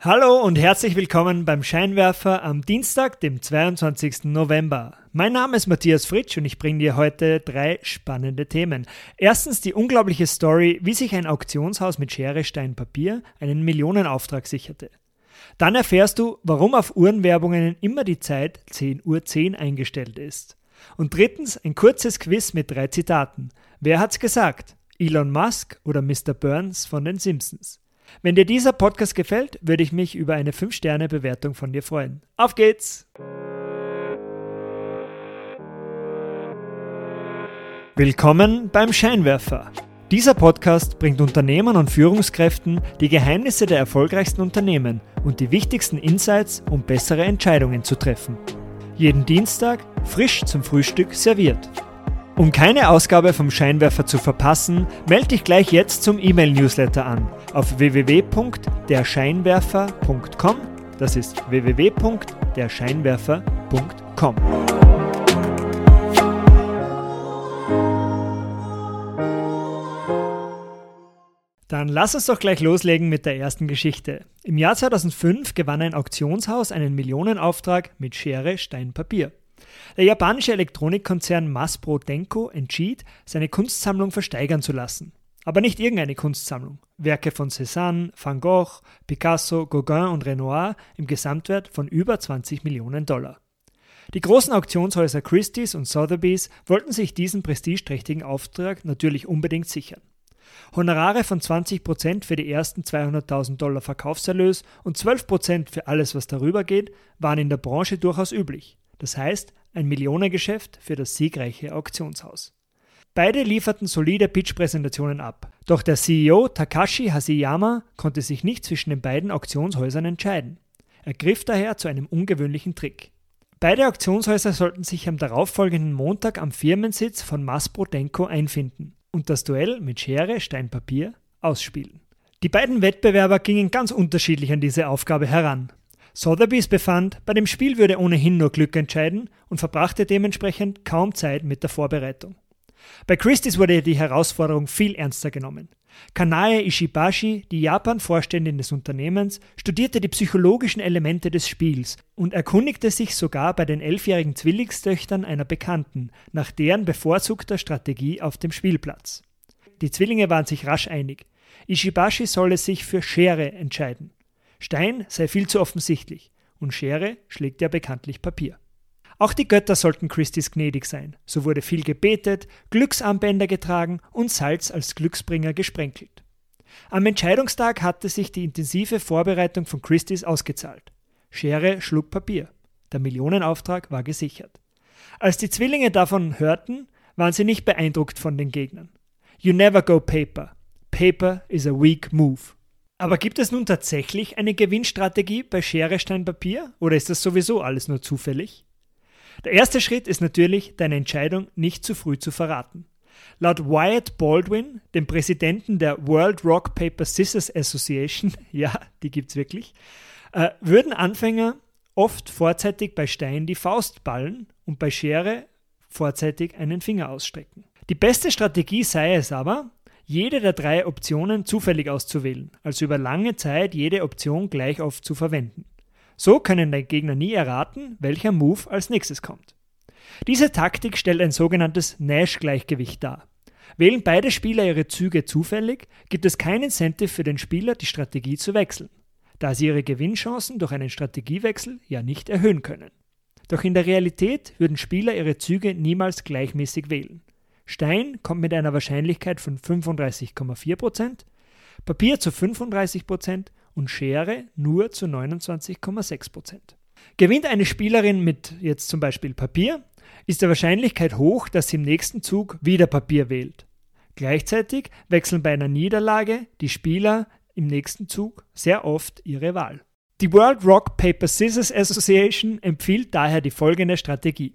Hallo und herzlich willkommen beim Scheinwerfer am Dienstag, dem 22. November. Mein Name ist Matthias Fritsch und ich bringe dir heute drei spannende Themen. Erstens die unglaubliche Story, wie sich ein Auktionshaus mit Schere, Stein, Papier einen Millionenauftrag sicherte. Dann erfährst du, warum auf Uhrenwerbungen immer die Zeit 10.10 Uhr 10 eingestellt ist. Und drittens ein kurzes Quiz mit drei Zitaten. Wer hat's gesagt? Elon Musk oder Mr. Burns von den Simpsons? Wenn dir dieser Podcast gefällt, würde ich mich über eine 5-Sterne-Bewertung von dir freuen. Auf geht's! Willkommen beim Scheinwerfer. Dieser Podcast bringt Unternehmern und Führungskräften die Geheimnisse der erfolgreichsten Unternehmen und die wichtigsten Insights, um bessere Entscheidungen zu treffen. Jeden Dienstag frisch zum Frühstück serviert. Um keine Ausgabe vom Scheinwerfer zu verpassen, melde dich gleich jetzt zum E-Mail-Newsletter an auf www.derscheinwerfer.com. Das ist www.derscheinwerfer.com. Dann lass uns doch gleich loslegen mit der ersten Geschichte. Im Jahr 2005 gewann ein Auktionshaus einen Millionenauftrag mit Schere, Stein, Papier. Der japanische Elektronikkonzern Maspro Denko entschied, seine Kunstsammlung versteigern zu lassen. Aber nicht irgendeine Kunstsammlung. Werke von Cézanne, Van Gogh, Picasso, Gauguin und Renoir im Gesamtwert von über 20 Millionen Dollar. Die großen Auktionshäuser Christie's und Sotheby's wollten sich diesen prestigeträchtigen Auftrag natürlich unbedingt sichern. Honorare von 20% für die ersten 200.000 Dollar Verkaufserlös und 12% für alles, was darüber geht, waren in der Branche durchaus üblich. Das heißt, ein Millionengeschäft für das siegreiche Auktionshaus. Beide lieferten solide Pitch-Präsentationen ab, doch der CEO Takashi Haseyama konnte sich nicht zwischen den beiden Auktionshäusern entscheiden. Er griff daher zu einem ungewöhnlichen Trick. Beide Auktionshäuser sollten sich am darauffolgenden Montag am Firmensitz von Maspro Denko einfinden und das Duell mit Schere, Stein, Papier ausspielen. Die beiden Wettbewerber gingen ganz unterschiedlich an diese Aufgabe heran. Sotheby's befand, bei dem Spiel würde ohnehin nur Glück entscheiden und verbrachte dementsprechend kaum Zeit mit der Vorbereitung. Bei Christie's wurde die Herausforderung viel ernster genommen. Kanae Ishibashi, die Japan-Vorständin des Unternehmens, studierte die psychologischen Elemente des Spiels und erkundigte sich sogar bei den elfjährigen Zwillingstöchtern einer Bekannten nach deren bevorzugter Strategie auf dem Spielplatz. Die Zwillinge waren sich rasch einig. Ishibashi solle sich für Schere entscheiden. Stein sei viel zu offensichtlich und Schere schlägt ja bekanntlich Papier. Auch die Götter sollten Christis gnädig sein. So wurde viel gebetet, Glücksarmbänder getragen und Salz als Glücksbringer gesprenkelt. Am Entscheidungstag hatte sich die intensive Vorbereitung von Christis ausgezahlt. Schere schlug Papier. Der Millionenauftrag war gesichert. Als die Zwillinge davon hörten, waren sie nicht beeindruckt von den Gegnern. You never go paper. Paper is a weak move. Aber gibt es nun tatsächlich eine Gewinnstrategie bei Schere, Stein, Papier oder ist das sowieso alles nur zufällig? Der erste Schritt ist natürlich, deine Entscheidung nicht zu früh zu verraten. Laut Wyatt Baldwin, dem Präsidenten der World Rock Paper Scissors Association, ja, die gibt's wirklich, äh, würden Anfänger oft vorzeitig bei Stein die Faust ballen und bei Schere vorzeitig einen Finger ausstrecken. Die beste Strategie sei es aber, jede der drei Optionen zufällig auszuwählen, also über lange Zeit jede Option gleich oft zu verwenden. So können der Gegner nie erraten, welcher Move als nächstes kommt. Diese Taktik stellt ein sogenanntes Nash-Gleichgewicht dar. Wählen beide Spieler ihre Züge zufällig, gibt es kein Incentive für den Spieler, die Strategie zu wechseln, da sie ihre Gewinnchancen durch einen Strategiewechsel ja nicht erhöhen können. Doch in der Realität würden Spieler ihre Züge niemals gleichmäßig wählen. Stein kommt mit einer Wahrscheinlichkeit von 35,4%, Papier zu 35% und Schere nur zu 29,6%. Gewinnt eine Spielerin mit jetzt zum Beispiel Papier, ist die Wahrscheinlichkeit hoch, dass sie im nächsten Zug wieder Papier wählt. Gleichzeitig wechseln bei einer Niederlage die Spieler im nächsten Zug sehr oft ihre Wahl. Die World Rock Paper Scissors Association empfiehlt daher die folgende Strategie.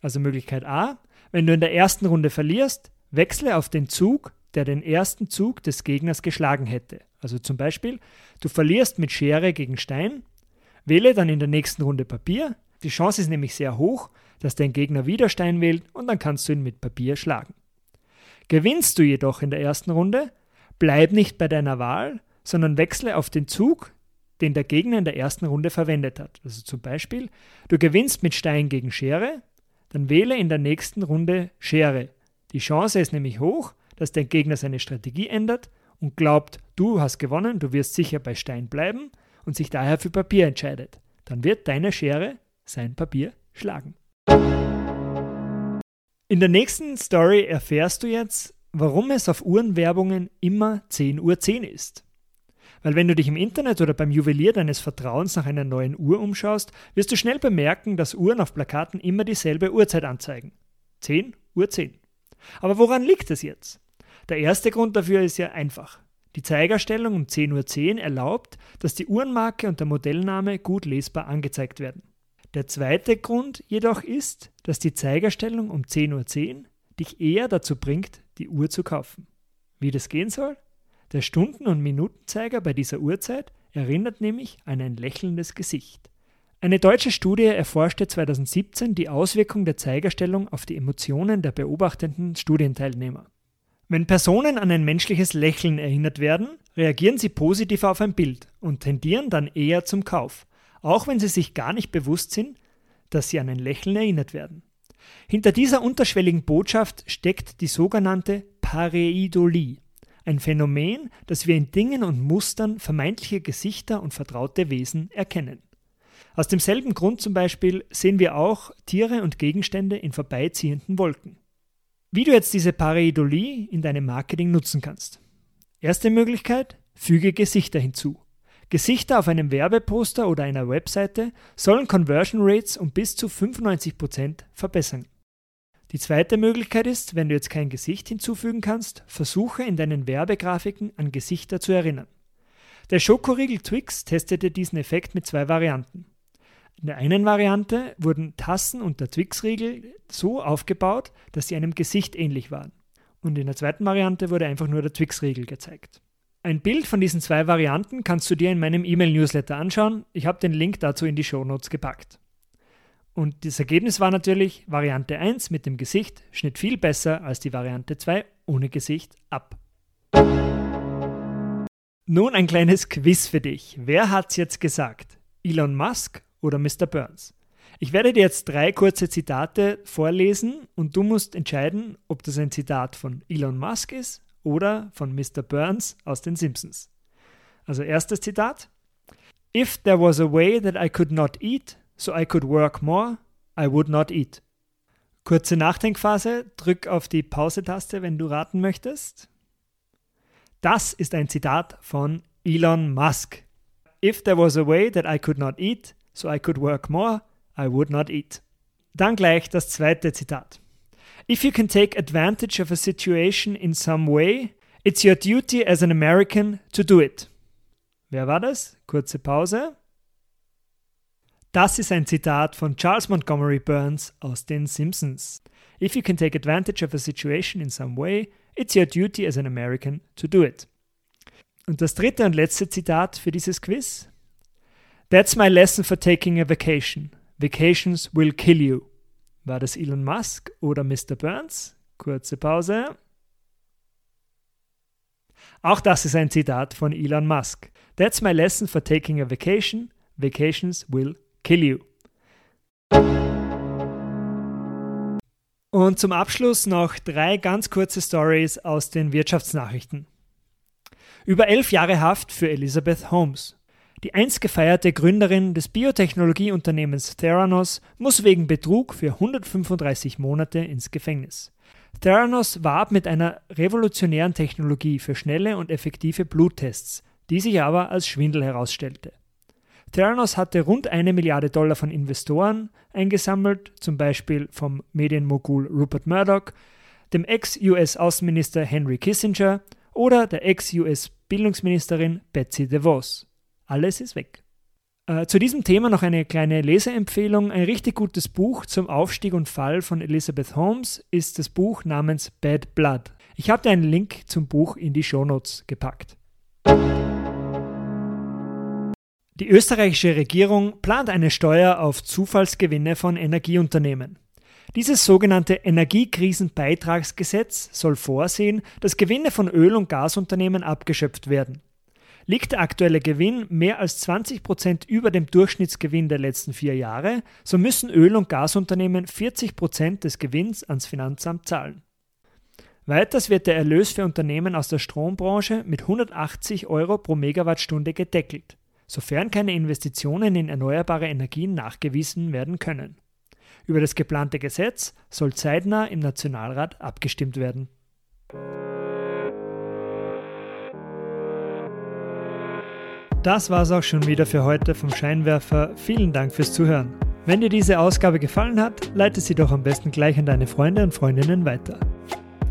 Also Möglichkeit A, wenn du in der ersten Runde verlierst, wechsle auf den Zug, der den ersten Zug des Gegners geschlagen hätte. Also zum Beispiel, du verlierst mit Schere gegen Stein, wähle dann in der nächsten Runde Papier. Die Chance ist nämlich sehr hoch, dass dein Gegner wieder Stein wählt und dann kannst du ihn mit Papier schlagen. Gewinnst du jedoch in der ersten Runde, bleib nicht bei deiner Wahl, sondern wechsle auf den Zug, den der Gegner in der ersten Runde verwendet hat. Also zum Beispiel, du gewinnst mit Stein gegen Schere, dann wähle in der nächsten Runde Schere. Die Chance ist nämlich hoch, dass der Gegner seine Strategie ändert und glaubt, du hast gewonnen, du wirst sicher bei Stein bleiben und sich daher für Papier entscheidet. Dann wird deine Schere sein Papier schlagen. In der nächsten Story erfährst du jetzt, warum es auf Uhrenwerbungen immer 10.10 Uhr 10 ist. Weil wenn du dich im Internet oder beim Juwelier deines Vertrauens nach einer neuen Uhr umschaust, wirst du schnell bemerken, dass Uhren auf Plakaten immer dieselbe Uhrzeit anzeigen. 10 Uhr 10. Aber woran liegt es jetzt? Der erste Grund dafür ist ja einfach. Die Zeigerstellung um 10.10 Uhr 10 erlaubt, dass die Uhrenmarke und der Modellname gut lesbar angezeigt werden. Der zweite Grund jedoch ist, dass die Zeigerstellung um 10.10 Uhr 10 dich eher dazu bringt, die Uhr zu kaufen. Wie das gehen soll? Der Stunden- und Minutenzeiger bei dieser Uhrzeit erinnert nämlich an ein lächelndes Gesicht. Eine deutsche Studie erforschte 2017 die Auswirkung der Zeigerstellung auf die Emotionen der beobachtenden Studienteilnehmer. Wenn Personen an ein menschliches Lächeln erinnert werden, reagieren sie positiv auf ein Bild und tendieren dann eher zum Kauf, auch wenn sie sich gar nicht bewusst sind, dass sie an ein Lächeln erinnert werden. Hinter dieser unterschwelligen Botschaft steckt die sogenannte Pareidolie, ein Phänomen, das wir in Dingen und Mustern vermeintliche Gesichter und vertraute Wesen erkennen. Aus demselben Grund zum Beispiel sehen wir auch Tiere und Gegenstände in vorbeiziehenden Wolken. Wie du jetzt diese Pareidolie in deinem Marketing nutzen kannst. Erste Möglichkeit, füge Gesichter hinzu. Gesichter auf einem Werbeposter oder einer Webseite sollen Conversion Rates um bis zu 95% verbessern. Die zweite Möglichkeit ist, wenn du jetzt kein Gesicht hinzufügen kannst, versuche in deinen Werbegrafiken an Gesichter zu erinnern. Der Schokoriegel Twix testete diesen Effekt mit zwei Varianten. In der einen Variante wurden Tassen und der Twix-Riegel so aufgebaut, dass sie einem Gesicht ähnlich waren. Und in der zweiten Variante wurde einfach nur der Twix-Riegel gezeigt. Ein Bild von diesen zwei Varianten kannst du dir in meinem E-Mail-Newsletter anschauen. Ich habe den Link dazu in die Shownotes gepackt. Und das Ergebnis war natürlich, Variante 1 mit dem Gesicht schnitt viel besser als die Variante 2 ohne Gesicht ab. Nun ein kleines Quiz für dich. Wer hat's jetzt gesagt? Elon Musk oder Mr. Burns? Ich werde dir jetzt drei kurze Zitate vorlesen und du musst entscheiden, ob das ein Zitat von Elon Musk ist oder von Mr. Burns aus den Simpsons. Also erstes Zitat. If there was a way that I could not eat, so I could work more, I would not eat. Kurze Nachdenkphase, drück auf die Pause-Taste, wenn du raten möchtest. Das ist ein Zitat von Elon Musk. If there was a way that I could not eat, so I could work more, I would not eat. Dann gleich das zweite Zitat. If you can take advantage of a situation in some way, it's your duty as an American to do it. Wer war das? Kurze Pause. Das ist ein Zitat von Charles Montgomery Burns aus den Simpsons. If you can take advantage of a situation in some way, it's your duty as an American to do it. Und das dritte und letzte Zitat für dieses Quiz. That's my lesson for taking a vacation. Vacations will kill you. War das Elon Musk oder Mr. Burns? Kurze Pause. Auch das ist ein Zitat von Elon Musk. That's my lesson for taking a vacation. Vacations will kill you. Und zum Abschluss noch drei ganz kurze Stories aus den Wirtschaftsnachrichten. Über elf Jahre Haft für Elizabeth Holmes. Die einst gefeierte Gründerin des Biotechnologieunternehmens Theranos muss wegen Betrug für 135 Monate ins Gefängnis. Theranos warb mit einer revolutionären Technologie für schnelle und effektive Bluttests, die sich aber als Schwindel herausstellte. Theranos hatte rund eine Milliarde Dollar von Investoren eingesammelt, zum Beispiel vom Medienmogul Rupert Murdoch, dem Ex-US-Außenminister Henry Kissinger oder der Ex-US-Bildungsministerin Betsy DeVos. Alles ist weg. Äh, zu diesem Thema noch eine kleine Leseempfehlung. Ein richtig gutes Buch zum Aufstieg und Fall von Elizabeth Holmes ist das Buch namens Bad Blood. Ich habe dir einen Link zum Buch in die Shownotes gepackt. Die österreichische Regierung plant eine Steuer auf Zufallsgewinne von Energieunternehmen. Dieses sogenannte Energiekrisenbeitragsgesetz soll vorsehen, dass Gewinne von Öl- und Gasunternehmen abgeschöpft werden. Liegt der aktuelle Gewinn mehr als 20% über dem Durchschnittsgewinn der letzten vier Jahre, so müssen Öl- und Gasunternehmen 40% des Gewinns ans Finanzamt zahlen. Weiters wird der Erlös für Unternehmen aus der Strombranche mit 180 Euro pro Megawattstunde gedeckelt, sofern keine Investitionen in erneuerbare Energien nachgewiesen werden können. Über das geplante Gesetz soll zeitnah im Nationalrat abgestimmt werden. Das war es auch schon wieder für heute vom Scheinwerfer. Vielen Dank fürs Zuhören. Wenn dir diese Ausgabe gefallen hat, leite sie doch am besten gleich an deine Freunde und Freundinnen weiter.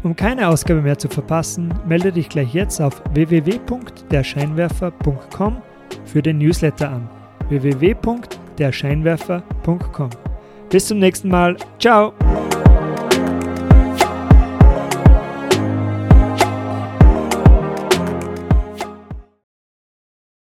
Um keine Ausgabe mehr zu verpassen, melde dich gleich jetzt auf www.derscheinwerfer.com für den Newsletter an. www.derscheinwerfer.com. Bis zum nächsten Mal. Ciao!